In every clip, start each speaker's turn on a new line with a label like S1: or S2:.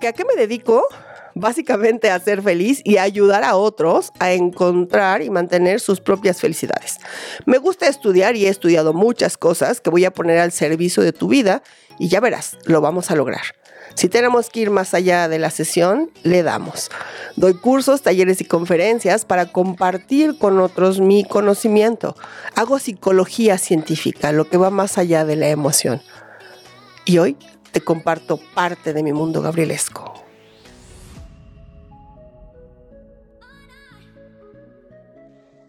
S1: ¿Que ¿A qué me dedico? Básicamente a ser feliz y a ayudar a otros a encontrar y mantener sus propias felicidades. Me gusta estudiar y he estudiado muchas cosas que voy a poner al servicio de tu vida y ya verás, lo vamos a lograr. Si tenemos que ir más allá de la sesión, le damos. Doy cursos, talleres y conferencias para compartir con otros mi conocimiento. Hago psicología científica, lo que va más allá de la emoción. Y hoy te comparto parte de mi mundo gabrielesco.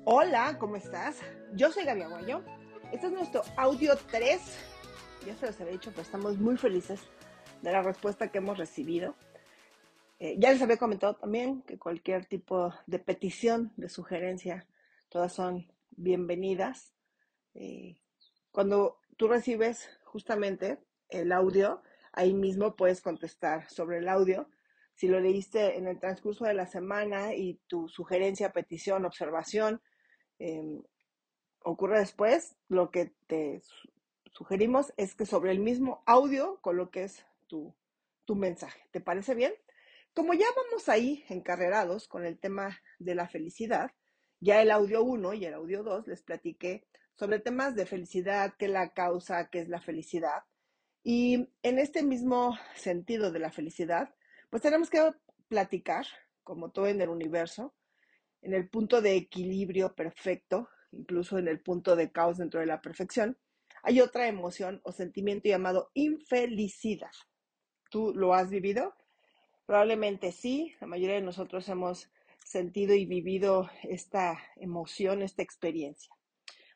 S1: Hola, ¿cómo estás? Yo soy Gaby Aguayo. Este es nuestro audio 3. Ya se los había dicho, pero estamos muy felices de la respuesta que hemos recibido. Eh, ya les había comentado también que cualquier tipo de petición, de sugerencia, todas son bienvenidas. Eh, cuando tú recibes justamente el audio, ahí mismo puedes contestar sobre el audio. Si lo leíste en el transcurso de la semana y tu sugerencia, petición, observación em, ocurre después, lo que te sugerimos es que sobre el mismo audio coloques tu, tu mensaje. ¿Te parece bien? Como ya vamos ahí encarrerados con el tema de la felicidad, ya el audio 1 y el audio 2 les platiqué sobre temas de felicidad, qué la causa, qué es la felicidad. Y en este mismo sentido de la felicidad, pues tenemos que platicar, como todo en el universo, en el punto de equilibrio perfecto, incluso en el punto de caos dentro de la perfección, hay otra emoción o sentimiento llamado infelicidad. ¿Tú lo has vivido? Probablemente sí, la mayoría de nosotros hemos sentido y vivido esta emoción, esta experiencia.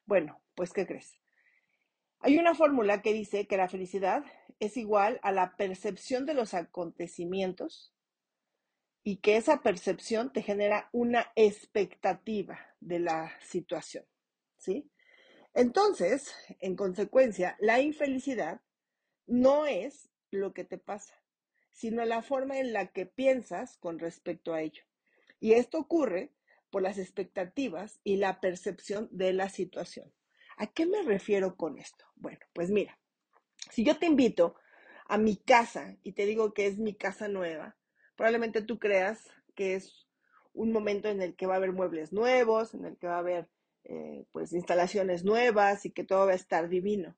S1: Bueno, pues ¿qué crees? Hay una fórmula que dice que la felicidad es igual a la percepción de los acontecimientos y que esa percepción te genera una expectativa de la situación, ¿sí? Entonces, en consecuencia, la infelicidad no es lo que te pasa, sino la forma en la que piensas con respecto a ello. Y esto ocurre por las expectativas y la percepción de la situación. ¿A qué me refiero con esto? Bueno, pues mira, si yo te invito a mi casa y te digo que es mi casa nueva, probablemente tú creas que es un momento en el que va a haber muebles nuevos, en el que va a haber eh, pues instalaciones nuevas y que todo va a estar divino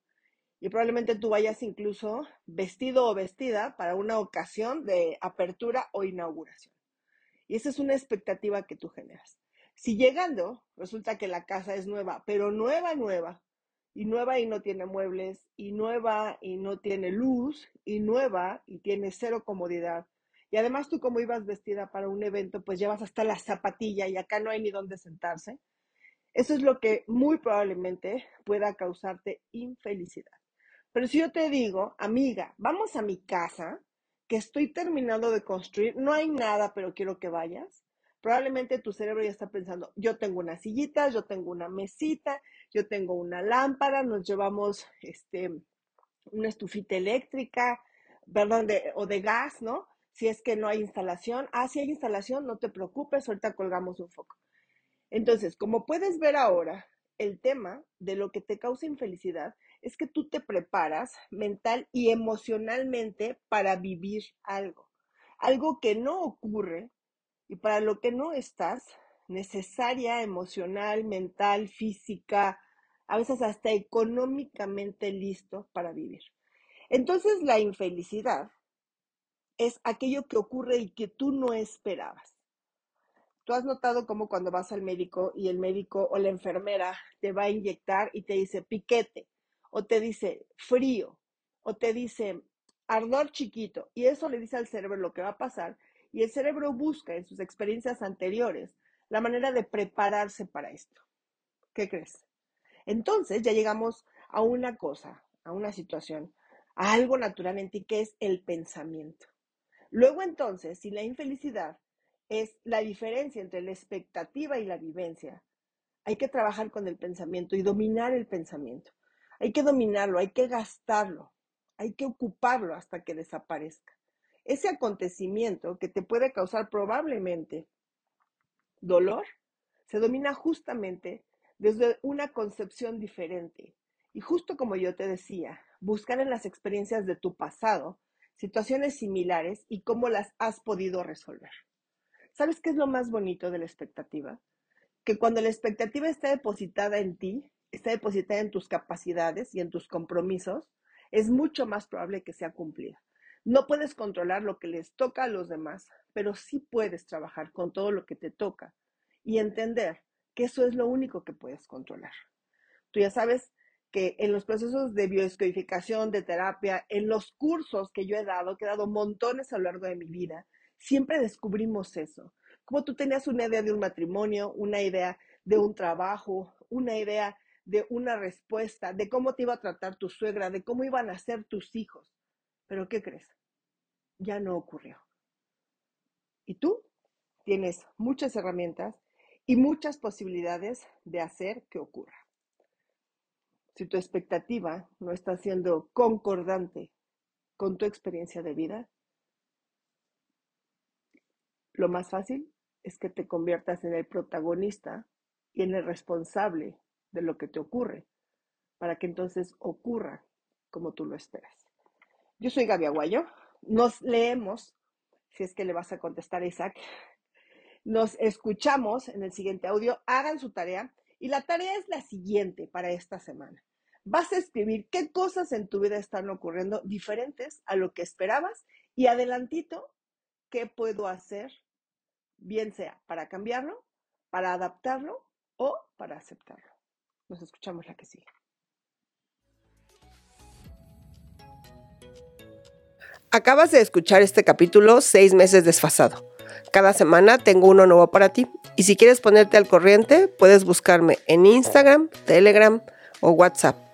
S1: y probablemente tú vayas incluso vestido o vestida para una ocasión de apertura o inauguración. Y esa es una expectativa que tú generas. Si llegando resulta que la casa es nueva, pero nueva, nueva, y nueva y no tiene muebles, y nueva y no tiene luz, y nueva y tiene cero comodidad, y además tú como ibas vestida para un evento, pues llevas hasta la zapatilla y acá no hay ni dónde sentarse, eso es lo que muy probablemente pueda causarte infelicidad. Pero si yo te digo, amiga, vamos a mi casa, que estoy terminando de construir, no hay nada, pero quiero que vayas, probablemente tu cerebro ya está pensando, yo tengo una sillita, yo tengo una mesita, yo tengo una lámpara, nos llevamos este, una estufita eléctrica, perdón, o de gas, ¿no? Si es que no hay instalación. Ah, si hay instalación, no te preocupes, ahorita colgamos un foco. Entonces, como puedes ver ahora, el tema de lo que te causa infelicidad es que tú te preparas mental y emocionalmente para vivir algo, algo que no ocurre y para lo que no estás necesaria, emocional, mental, física, a veces hasta económicamente listo para vivir. Entonces la infelicidad es aquello que ocurre y que tú no esperabas. Tú has notado cómo cuando vas al médico y el médico o la enfermera te va a inyectar y te dice piquete, o te dice frío, o te dice ardor chiquito, y eso le dice al cerebro lo que va a pasar, y el cerebro busca en sus experiencias anteriores la manera de prepararse para esto. ¿Qué crees? Entonces ya llegamos a una cosa, a una situación, a algo natural en ti que es el pensamiento. Luego entonces, si la infelicidad es la diferencia entre la expectativa y la vivencia. Hay que trabajar con el pensamiento y dominar el pensamiento. Hay que dominarlo, hay que gastarlo, hay que ocuparlo hasta que desaparezca. Ese acontecimiento que te puede causar probablemente dolor, se domina justamente desde una concepción diferente. Y justo como yo te decía, buscar en las experiencias de tu pasado situaciones similares y cómo las has podido resolver. ¿Sabes qué es lo más bonito de la expectativa? Que cuando la expectativa está depositada en ti, está depositada en tus capacidades y en tus compromisos, es mucho más probable que sea cumplida. No puedes controlar lo que les toca a los demás, pero sí puedes trabajar con todo lo que te toca y entender que eso es lo único que puedes controlar. Tú ya sabes que en los procesos de biodescodificación, de terapia, en los cursos que yo he dado, que he dado montones a lo largo de mi vida, siempre descubrimos eso. Como tú tenías una idea de un matrimonio, una idea de un trabajo, una idea de una respuesta, de cómo te iba a tratar tu suegra, de cómo iban a ser tus hijos. Pero ¿qué crees? Ya no ocurrió. Y tú tienes muchas herramientas y muchas posibilidades de hacer que ocurra. Si tu expectativa no está siendo concordante con tu experiencia de vida, lo más fácil es que te conviertas en el protagonista y en el responsable de lo que te ocurre, para que entonces ocurra como tú lo esperas. Yo soy Gaby Aguayo. Nos leemos, si es que le vas a contestar a Isaac. Nos escuchamos en el siguiente audio. Hagan su tarea. Y la tarea es la siguiente para esta semana. Vas a escribir qué cosas en tu vida están ocurriendo diferentes a lo que esperabas y adelantito, qué puedo hacer, bien sea para cambiarlo, para adaptarlo o para aceptarlo. Nos escuchamos la que sigue.
S2: Acabas de escuchar este capítulo seis meses desfasado. Cada semana tengo uno nuevo para ti y si quieres ponerte al corriente puedes buscarme en Instagram, Telegram o WhatsApp